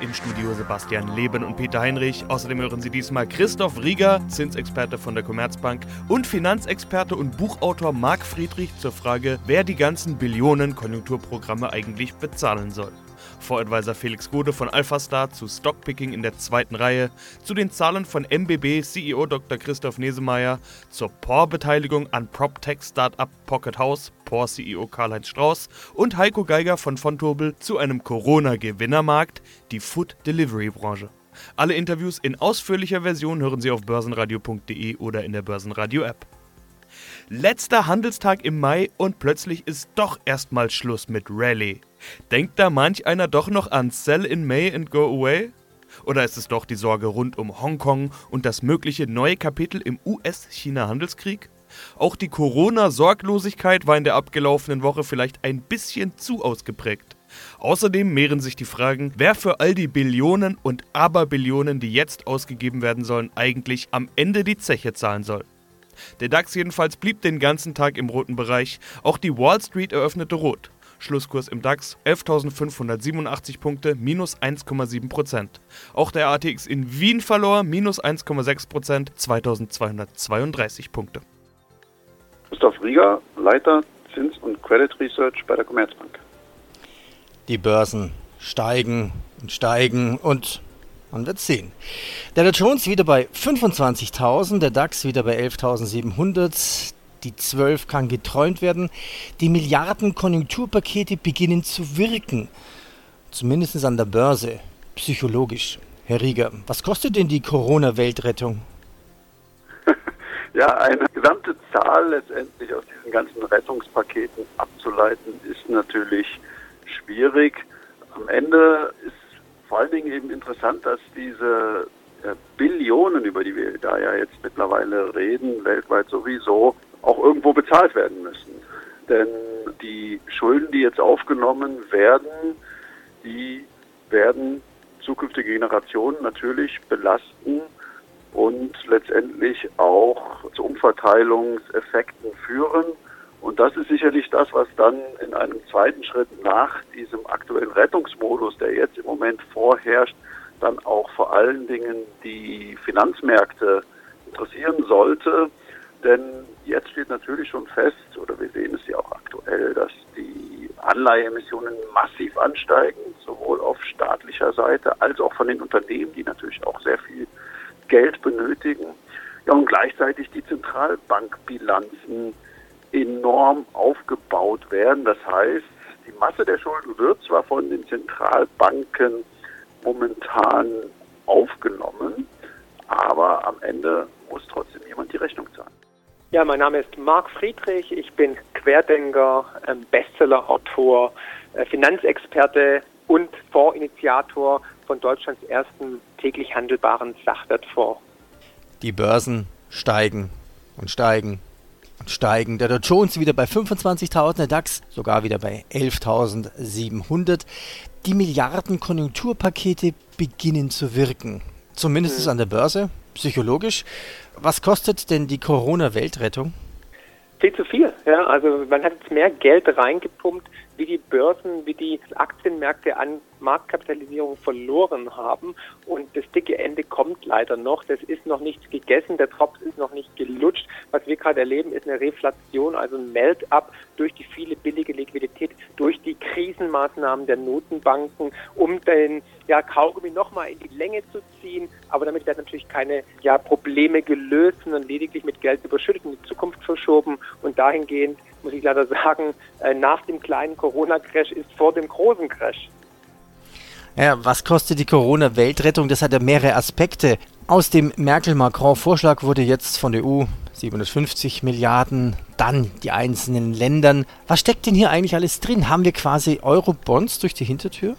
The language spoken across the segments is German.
Im Studio Sebastian Leben und Peter Heinrich. Außerdem hören Sie diesmal Christoph Rieger, Zinsexperte von der Commerzbank und Finanzexperte und Buchautor Marc Friedrich zur Frage, wer die ganzen Billionen Konjunkturprogramme eigentlich bezahlen soll. Voradvisor Felix Gode von AlphaStar zu Stockpicking in der zweiten Reihe, zu den Zahlen von MBB CEO Dr. Christoph Nesemeyer, zur POR-Beteiligung an PropTech-Startup Pocket House, POR-CEO Karl-Heinz Strauß und Heiko Geiger von Fontobel zu einem Corona-Gewinnermarkt, die Food-Delivery-Branche. Alle Interviews in ausführlicher Version hören Sie auf börsenradio.de oder in der Börsenradio-App. Letzter Handelstag im Mai und plötzlich ist doch erstmal Schluss mit Rallye. Denkt da manch einer doch noch an Sell in May and Go Away? Oder ist es doch die Sorge rund um Hongkong und das mögliche neue Kapitel im US-China-Handelskrieg? Auch die Corona-Sorglosigkeit war in der abgelaufenen Woche vielleicht ein bisschen zu ausgeprägt. Außerdem mehren sich die Fragen, wer für all die Billionen und Aberbillionen, die jetzt ausgegeben werden sollen, eigentlich am Ende die Zeche zahlen soll. Der DAX jedenfalls blieb den ganzen Tag im roten Bereich, auch die Wall Street eröffnete rot. Schlusskurs im DAX 11.587 Punkte, minus 1,7% Auch der ATX in Wien verlor, minus 1,6% 2232 Punkte. Christoph Rieger, Leiter Zins- und Credit Research bei der Commerzbank. Die Börsen steigen und steigen und man wird sehen. Der Dow Jones wieder bei 25.000, der DAX wieder bei 11.700. Die 12 kann geträumt werden. Die Milliarden Konjunkturpakete beginnen zu wirken. Zumindest an der Börse. Psychologisch. Herr Rieger, was kostet denn die Corona-Weltrettung? Ja, eine gesamte Zahl letztendlich aus diesen ganzen Rettungspaketen abzuleiten, ist natürlich schwierig. Am Ende ist vor allen Dingen eben interessant, dass diese äh, Billionen, über die wir da ja jetzt mittlerweile reden, weltweit sowieso, auch irgendwo bezahlt werden müssen. Denn die Schulden, die jetzt aufgenommen werden, die werden zukünftige Generationen natürlich belasten und letztendlich auch zu Umverteilungseffekten führen. Und das ist sicherlich das, was dann in einem zweiten Schritt nach diesem aktuellen Rettungsmodus, der jetzt im Moment vorherrscht, dann auch vor allen Dingen die Finanzmärkte interessieren sollte. Denn jetzt steht natürlich schon fest, oder wir sehen es ja auch aktuell, dass die Anleiheemissionen massiv ansteigen, sowohl auf staatlicher Seite als auch von den Unternehmen, die natürlich auch sehr viel Geld benötigen. Ja, und gleichzeitig die Zentralbankbilanzen enorm aufgebaut werden. Das heißt, die Masse der Schulden wird zwar von den Zentralbanken momentan aufgenommen, aber am Ende muss trotzdem jemand die Rechnung. Ja, mein Name ist Marc Friedrich. Ich bin Querdenker, ähm, Bestsellerautor, äh, Finanzexperte und Fondsinitiator von Deutschlands ersten täglich handelbaren Sachwertfonds. Die Börsen steigen und steigen und steigen. Der Dow Jones wieder bei 25.000, der DAX sogar wieder bei 11.700. Die Milliarden Konjunkturpakete beginnen zu wirken. Zumindest mhm. an der Börse, psychologisch. Was kostet denn die Corona-Weltrettung? Viel zu viel. Ja, also man hat jetzt mehr Geld reingepumpt, wie die Börsen, wie die Aktienmärkte an Marktkapitalisierung verloren haben. Und das dicke Ende kommt leider noch. Das ist noch nicht gegessen, der Tropf ist noch nicht gelutscht. Was wir gerade erleben, ist eine Reflation, also ein Melt-up durch die viele billige Liquidität, durch die Krisenmaßnahmen der Notenbanken, um den ja, Kaugummi nochmal in die Länge zu ziehen. Aber damit werden natürlich keine ja, Probleme gelöst, sondern lediglich mit Geld überschüttet in die Zukunft verschoben. Und dahingehend muss ich leider sagen, äh, nach dem kleinen Corona-Crash ist vor dem großen Crash. Ja, was kostet die Corona-Weltrettung? Das hat ja mehrere Aspekte. Aus dem Merkel-Macron-Vorschlag wurde jetzt von der EU 750 Milliarden, dann die einzelnen Ländern. Was steckt denn hier eigentlich alles drin? Haben wir quasi Euro-Bonds durch die Hintertür?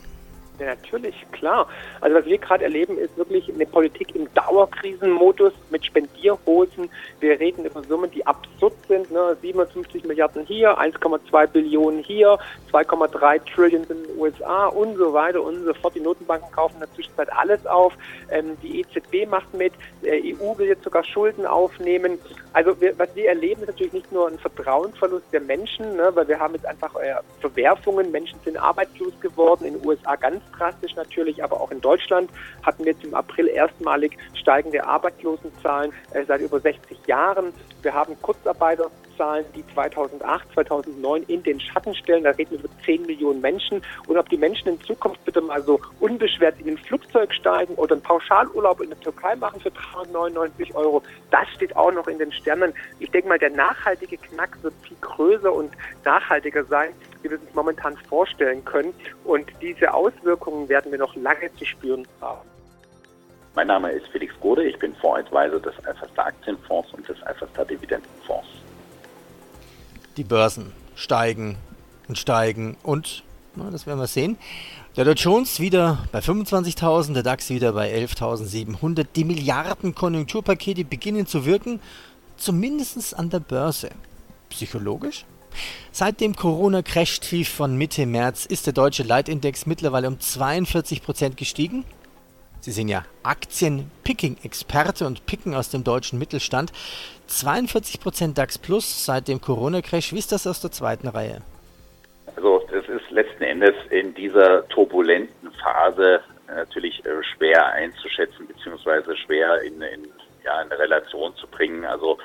Ja, natürlich, klar. Also was wir gerade erleben, ist wirklich eine Politik im Dauerkrisenmodus mit Spendierhosen. Wir reden über Summen, die absurd sind. Ne? 750 Milliarden hier, 1,2 Billionen hier, 2,3 Trillion in den USA und so weiter und so fort. Die Notenbanken kaufen in der Zwischenzeit alles auf. Ähm, die EZB macht mit. Der EU will jetzt sogar Schulden aufnehmen. Also wir, was wir erleben, ist natürlich nicht nur ein Vertrauensverlust der Menschen, ne? weil wir haben jetzt einfach äh, Verwerfungen. Menschen sind arbeitslos geworden, in den USA ganz drastisch natürlich, aber auch in Deutschland hatten wir jetzt im April erstmalig steigende Arbeitslosenzahlen äh, seit über 60 Jahren. Wir haben Kurzarbeiterzahlen, die 2008, 2009 in den Schatten stellen. Da reden wir über 10 Millionen Menschen. Und ob die Menschen in Zukunft bitte mal so unbeschwert in ein Flugzeug steigen oder einen Pauschalurlaub in der Türkei machen für 399 Euro, das steht auch noch in den Sternen. Ich denke mal, der nachhaltige Knack wird größer und nachhaltiger sein, wie wir es uns momentan vorstellen können. Und diese Auswirkungen werden wir noch lange zu spüren haben. Mein Name ist Felix Gode, ich bin Voradvisor des Alphastar Aktienfonds und des Alphastar Dividendenfonds. Die Börsen steigen und steigen und, na, das werden wir sehen. Der Dow Jones wieder bei 25.000, der DAX wieder bei 11.700. Die Milliarden Konjunkturpakete beginnen zu wirken, zumindest an der Börse. Psychologisch? Seit dem Corona-Crash-Tief von Mitte März ist der deutsche Leitindex mittlerweile um 42 Prozent gestiegen. Sie sind ja Aktien-Picking-Experte und picken aus dem deutschen Mittelstand. 42% DAX Plus seit dem Corona-Crash. Wie ist das aus der zweiten Reihe? Also es ist letzten Endes in dieser turbulenten Phase natürlich äh, schwer einzuschätzen beziehungsweise schwer in, in, ja, in Relation zu bringen. Also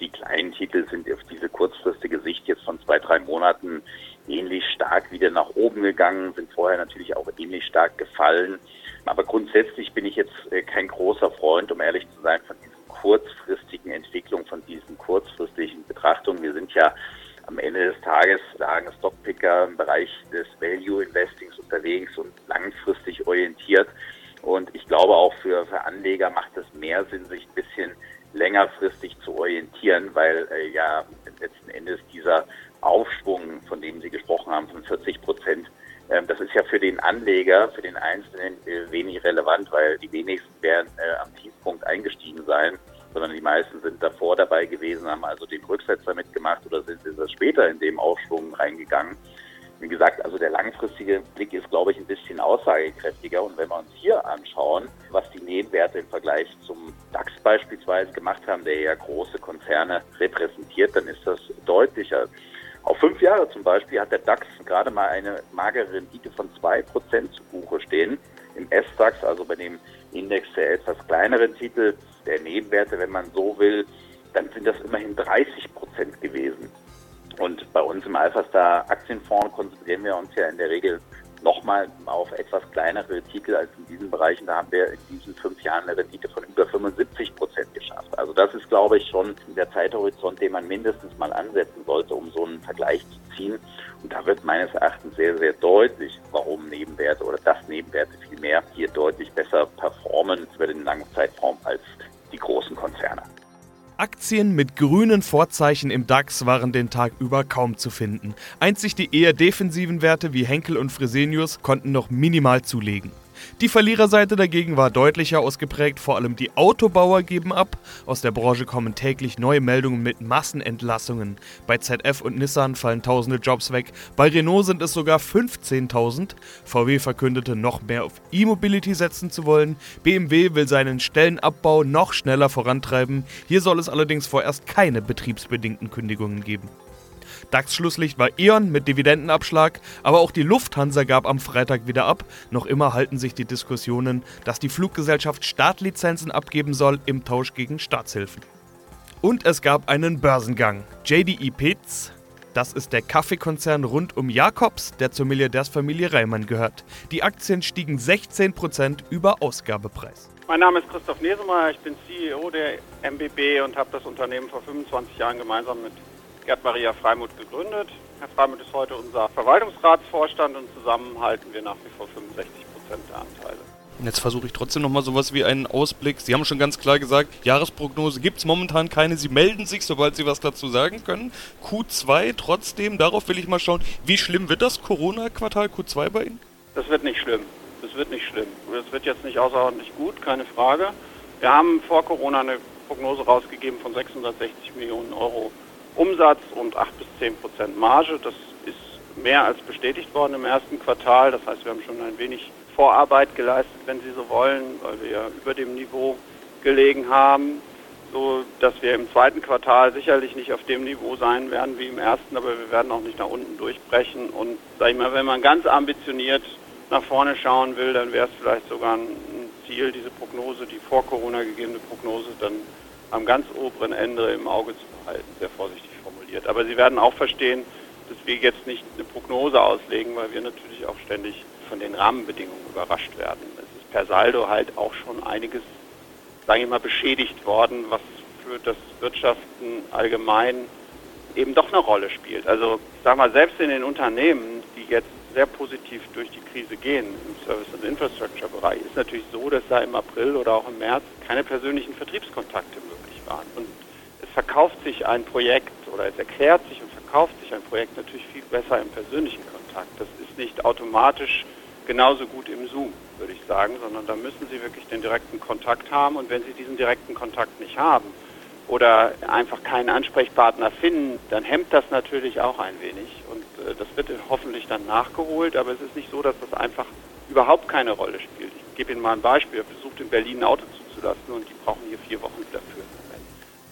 die kleinen Titel sind auf diese kurzfristige Sicht jetzt von zwei, drei Monaten ähnlich stark wieder nach oben gegangen, sind vorher natürlich auch ähnlich stark gefallen. Aber grundsätzlich bin ich jetzt äh, kein großer Freund, um ehrlich zu sein, von diesen kurzfristigen Entwicklungen, von diesen kurzfristigen Betrachtungen. Wir sind ja am Ende des Tages, sagen Stockpicker, im Bereich des Value Investings unterwegs und langfristig orientiert. Und ich glaube auch für, für Anleger macht es mehr Sinn, sich ein bisschen längerfristig zu orientieren, weil äh, ja letzten Endes dieser Aufschwung, von dem Sie gesprochen haben, von 40 Prozent, ähm, das ist ja für den Anleger, für den Einzelnen äh, wenig relevant, weil die wenigsten werden äh, am Tiefpunkt eingestiegen sein, sondern die meisten sind davor dabei gewesen, haben also den Rücksetzer mitgemacht oder sind etwas später in dem Aufschwung reingegangen. Wie gesagt, also der langfristige Blick ist, glaube ich, ein bisschen aussagekräftiger. Und wenn wir uns hier anschauen, was die Nebenwerte im Vergleich zum DAX beispielsweise gemacht haben, der ja große Konzerne repräsentiert, dann ist das deutlicher. Auf fünf Jahre zum Beispiel hat der DAX gerade mal eine magere Rendite von zwei Prozent zu Buche stehen. Im S-DAX, also bei dem Index der etwas kleineren Titel, der Nebenwerte, wenn man so will, dann sind das immerhin 30 Prozent gewesen. Und bei uns im Alphastar Aktienfonds konzentrieren wir uns ja in der Regel nochmal auf etwas kleinere Titel als in diesen Bereichen. Da haben wir in diesen fünf Jahren eine Rendite von über 75 Prozent geschafft. Also das ist, glaube ich, schon der Zeithorizont, den man mindestens mal ansetzen sollte, um so einen Vergleich zu ziehen. Und da wird meines Erachtens sehr, sehr deutlich, warum Nebenwerte oder das Nebenwerte vielmehr hier deutlich besser performen über den langen Zeitraum Aktien mit grünen Vorzeichen im DAX waren den Tag über kaum zu finden. Einzig die eher defensiven Werte wie Henkel und Fresenius konnten noch minimal zulegen. Die Verliererseite dagegen war deutlicher ausgeprägt, vor allem die Autobauer geben ab. Aus der Branche kommen täglich neue Meldungen mit Massenentlassungen. Bei ZF und Nissan fallen tausende Jobs weg, bei Renault sind es sogar 15.000. VW verkündete noch mehr auf E-Mobility setzen zu wollen. BMW will seinen Stellenabbau noch schneller vorantreiben. Hier soll es allerdings vorerst keine betriebsbedingten Kündigungen geben. DAX-Schlusslicht war E.ON mit Dividendenabschlag, aber auch die Lufthansa gab am Freitag wieder ab. Noch immer halten sich die Diskussionen, dass die Fluggesellschaft Startlizenzen abgeben soll im Tausch gegen Staatshilfen. Und es gab einen Börsengang. JDE Peet's, das ist der Kaffeekonzern rund um Jakobs, der zur Milliardärsfamilie Reimann gehört. Die Aktien stiegen 16% über Ausgabepreis. Mein Name ist Christoph Nesemeyer, ich bin CEO der MBB und habe das Unternehmen vor 25 Jahren gemeinsam mit Gerd Maria Freimuth gegründet. Herr Freimuth ist heute unser Verwaltungsratsvorstand und zusammen halten wir nach wie vor 65 Prozent der Anteile. Jetzt versuche ich trotzdem nochmal sowas wie einen Ausblick. Sie haben schon ganz klar gesagt, Jahresprognose gibt es momentan keine. Sie melden sich, sobald Sie was dazu sagen können. Q2 trotzdem, darauf will ich mal schauen. Wie schlimm wird das Corona-Quartal Q2 bei Ihnen? Das wird nicht schlimm. Das wird nicht schlimm. Das wird jetzt nicht außerordentlich gut, keine Frage. Wir haben vor Corona eine Prognose rausgegeben von 660 Millionen Euro Umsatz und 8 bis 10 Prozent Marge. Das ist mehr als bestätigt worden im ersten Quartal. Das heißt, wir haben schon ein wenig Vorarbeit geleistet, wenn Sie so wollen, weil wir ja über dem Niveau gelegen haben, so dass wir im zweiten Quartal sicherlich nicht auf dem Niveau sein werden wie im ersten, aber wir werden auch nicht nach unten durchbrechen. Und sag ich mal, wenn man ganz ambitioniert nach vorne schauen will, dann wäre es vielleicht sogar ein Ziel, diese Prognose, die vor Corona gegebene Prognose, dann am ganz oberen Ende im Auge zu behalten, sehr vorsichtig formuliert. Aber Sie werden auch verstehen, dass wir jetzt nicht eine Prognose auslegen, weil wir natürlich auch ständig von den Rahmenbedingungen überrascht werden. Es ist per Saldo halt auch schon einiges, sage ich mal, beschädigt worden, was für das Wirtschaften allgemein eben doch eine Rolle spielt. Also ich sage mal, selbst in den Unternehmen, die jetzt sehr positiv durch die Krise gehen im Service- und Infrastructure-Bereich, ist natürlich so, dass da im April oder auch im März keine persönlichen Vertriebskontakte möglich waren. Und verkauft sich ein Projekt oder es erklärt sich und verkauft sich ein Projekt natürlich viel besser im persönlichen Kontakt. Das ist nicht automatisch genauso gut im Zoom, würde ich sagen, sondern da müssen Sie wirklich den direkten Kontakt haben. Und wenn Sie diesen direkten Kontakt nicht haben oder einfach keinen Ansprechpartner finden, dann hemmt das natürlich auch ein wenig. Und äh, das wird hoffentlich dann nachgeholt, aber es ist nicht so, dass das einfach überhaupt keine Rolle spielt. Ich gebe Ihnen mal ein Beispiel. Ich versucht in Berlin ein Auto zuzulassen und die brauchen hier vier Wochen dafür.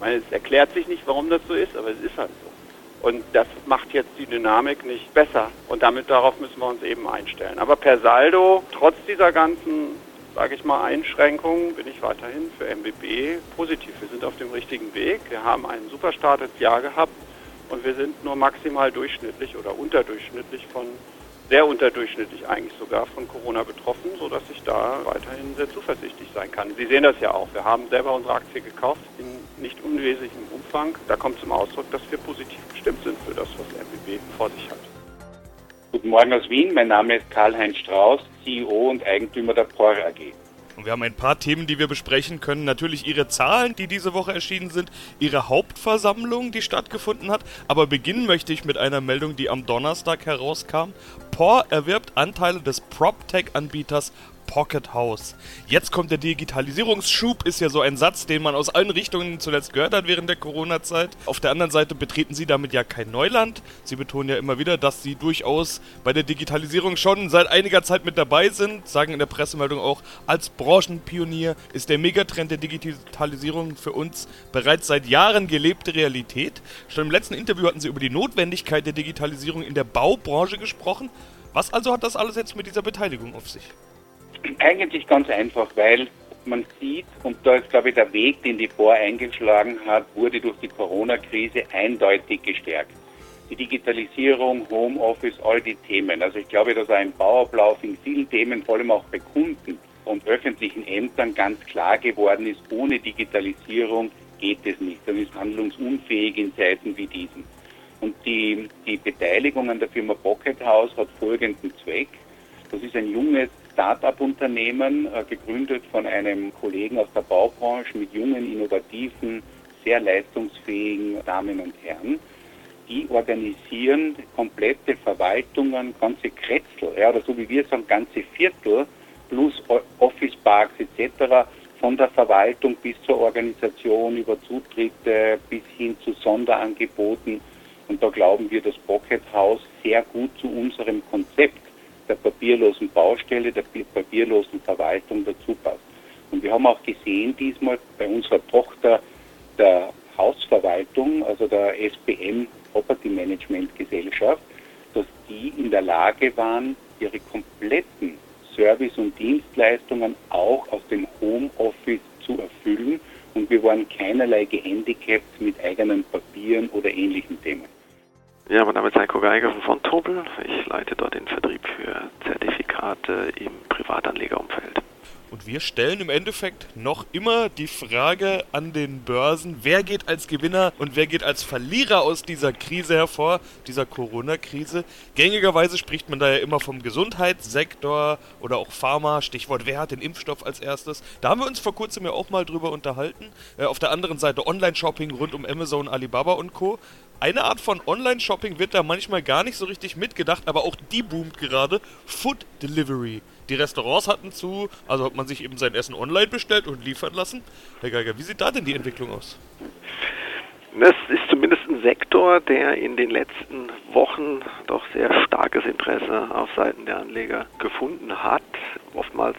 Meine, es erklärt sich nicht, warum das so ist, aber es ist halt so. Und das macht jetzt die Dynamik nicht besser. Und damit darauf müssen wir uns eben einstellen. Aber per Saldo, trotz dieser ganzen, sage ich mal, Einschränkungen, bin ich weiterhin für MBB positiv. Wir sind auf dem richtigen Weg. Wir haben einen super Start Jahr gehabt und wir sind nur maximal durchschnittlich oder unterdurchschnittlich von sehr unterdurchschnittlich eigentlich sogar von Corona betroffen, sodass ich da weiterhin sehr zuversichtlich sein kann. Sie sehen das ja auch. Wir haben selber unsere Aktie gekauft in nicht unwesentlichem Umfang. Da kommt zum Ausdruck, dass wir positiv gestimmt sind für das, was MBB vor sich hat. Guten Morgen aus Wien. Mein Name ist Karl-Heinz Strauß, CEO und Eigentümer der POR AG. Und wir haben ein paar Themen, die wir besprechen können. Natürlich Ihre Zahlen, die diese Woche erschienen sind, Ihre Hauptversammlung, die stattgefunden hat. Aber beginnen möchte ich mit einer Meldung, die am Donnerstag herauskam. POR erwirbt Anteile des PropTech-Anbieters Pocket House. Jetzt kommt der Digitalisierungsschub, ist ja so ein Satz, den man aus allen Richtungen zuletzt gehört hat während der Corona-Zeit. Auf der anderen Seite betreten Sie damit ja kein Neuland. Sie betonen ja immer wieder, dass Sie durchaus bei der Digitalisierung schon seit einiger Zeit mit dabei sind, sagen in der Pressemeldung auch, als Branchenpionier ist der Megatrend der Digitalisierung für uns bereits seit Jahren gelebte Realität. Schon im letzten Interview hatten Sie über die Notwendigkeit der Digitalisierung in der Baubranche gesprochen. Was also hat das alles jetzt mit dieser Beteiligung auf sich? Eigentlich ganz einfach, weil man sieht, und da ist, glaube ich, der Weg, den die Vor eingeschlagen hat, wurde durch die Corona-Krise eindeutig gestärkt. Die Digitalisierung, Homeoffice, all die Themen. Also ich glaube, dass ein Bauablauf in vielen Themen, vor allem auch bei Kunden und öffentlichen Ämtern, ganz klar geworden ist, ohne Digitalisierung geht es nicht. Dann ist handlungsunfähig in Zeiten wie diesen. Und die, die Beteiligung an der Firma Pocket House hat folgenden Zweck. Das ist ein junges Start-up-Unternehmen, äh, gegründet von einem Kollegen aus der Baubranche mit jungen, innovativen, sehr leistungsfähigen Damen und Herren. Die organisieren komplette Verwaltungen, ganze Kretzel, ja, oder so wie wir sagen, ganze Viertel plus Office Parks etc. von der Verwaltung bis zur Organisation über Zutritte bis hin zu Sonderangeboten. Und da glauben wir, dass Pocket House sehr gut zu unserem Konzept der papierlosen Baustelle, der papierlosen Verwaltung dazu passt. Und wir haben auch gesehen diesmal bei unserer Tochter der Hausverwaltung, also der SPM Property Management Gesellschaft, dass die in der Lage waren, ihre kompletten Service- und Dienstleistungen auch aus dem Homeoffice zu erfüllen und wir waren keinerlei gehandicapt mit eigenen Papieren oder ähnlichen Themen. Ja, mein Name ist Heiko Geiger von Tobel. Ich leite dort den Vertrieb für Zertifikate im Privatanlegerumfeld. Und wir stellen im Endeffekt noch immer die Frage an den Börsen, wer geht als Gewinner und wer geht als Verlierer aus dieser Krise hervor, dieser Corona-Krise. Gängigerweise spricht man da ja immer vom Gesundheitssektor oder auch Pharma, Stichwort, wer hat den Impfstoff als erstes. Da haben wir uns vor kurzem ja auch mal drüber unterhalten. Äh, auf der anderen Seite Online-Shopping rund um Amazon, Alibaba und Co. Eine Art von Online-Shopping wird da manchmal gar nicht so richtig mitgedacht, aber auch die boomt gerade. Food Delivery. Die Restaurants hatten zu, also hat man sich eben sein Essen online bestellt und liefern lassen. Herr Geiger, wie sieht da denn die Entwicklung aus? Das ist zumindest ein Sektor, der in den letzten Wochen doch sehr starkes Interesse auf Seiten der Anleger gefunden hat. Oftmals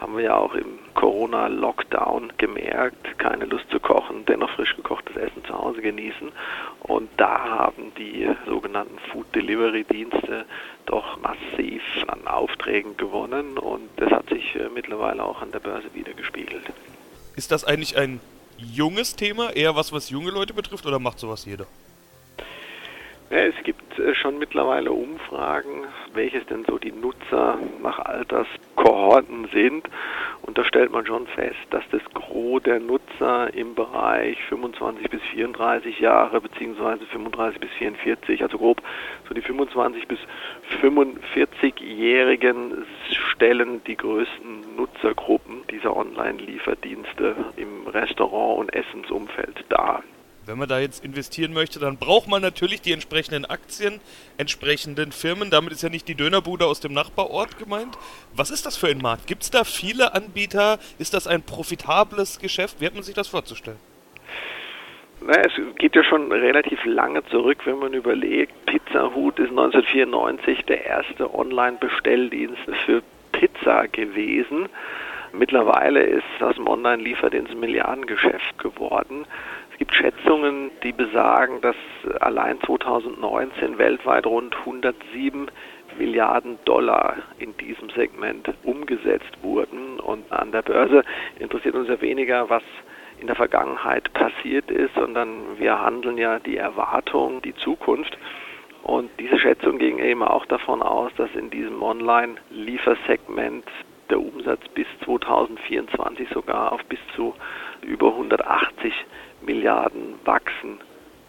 haben wir ja auch im Corona-Lockdown gemerkt, keine Lust zu kochen, dennoch frisch gekochtes Essen zu Hause genießen. Und da haben die sogenannten Food Delivery Dienste doch massiv an Aufträgen gewonnen und das hat sich äh, mittlerweile auch an der Börse wieder gespiegelt. Ist das eigentlich ein junges Thema, eher was, was junge Leute betrifft oder macht sowas jeder? Ja, es gibt äh, schon mittlerweile Umfragen, welches denn so die Nutzer nach Alterskohorten sind. Und da stellt man schon fest, dass das Gros der Nutzer im Bereich 25 bis 34 Jahre beziehungsweise 35 bis 44, also grob so die 25 bis 45-Jährigen stellen die größten Nutzergruppen dieser Online-Lieferdienste im Restaurant- und Essensumfeld dar. Wenn man da jetzt investieren möchte, dann braucht man natürlich die entsprechenden Aktien, entsprechenden Firmen. Damit ist ja nicht die Dönerbude aus dem Nachbarort gemeint. Was ist das für ein Markt? Gibt es da viele Anbieter? Ist das ein profitables Geschäft? Wie hat man sich das vorzustellen? Naja, es geht ja schon relativ lange zurück, wenn man überlegt. Pizza Hut ist 1994 der erste Online-Bestelldienst für Pizza gewesen. Mittlerweile ist das dem Online-Lieferdienst ein Milliardengeschäft geworden gibt Schätzungen, die besagen, dass allein 2019 weltweit rund 107 Milliarden Dollar in diesem Segment umgesetzt wurden. Und an der Börse interessiert uns ja weniger, was in der Vergangenheit passiert ist, sondern wir handeln ja die Erwartung, die Zukunft. Und diese Schätzung ging eben auch davon aus, dass in diesem Online-Liefersegment der Umsatz bis 2024 sogar auf bis zu über 180 Milliarden wachsen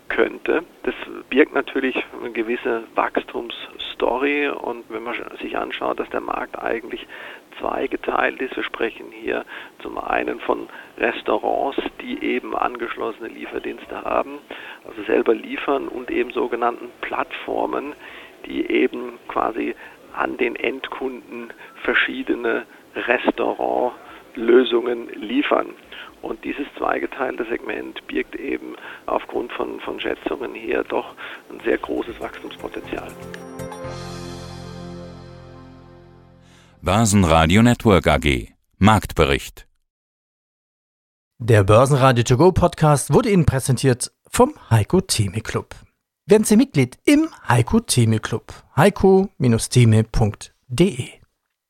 könnte. Das birgt natürlich eine gewisse Wachstumsstory und wenn man sich anschaut, dass der Markt eigentlich zweigeteilt ist, wir sprechen hier zum einen von Restaurants, die eben angeschlossene Lieferdienste haben, also selber liefern und eben sogenannten Plattformen, die eben quasi an den Endkunden verschiedene Restaurantlösungen liefern. Und dieses zweigeteilte Segment birgt eben aufgrund von, von Schätzungen hier doch ein sehr großes Wachstumspotenzial. Börsenradio Network AG Marktbericht Der Börsenradio To Go Podcast wurde Ihnen präsentiert vom Heiko Theme Club. Werden Sie Mitglied im Heiko Theme Club. heiko-theme.de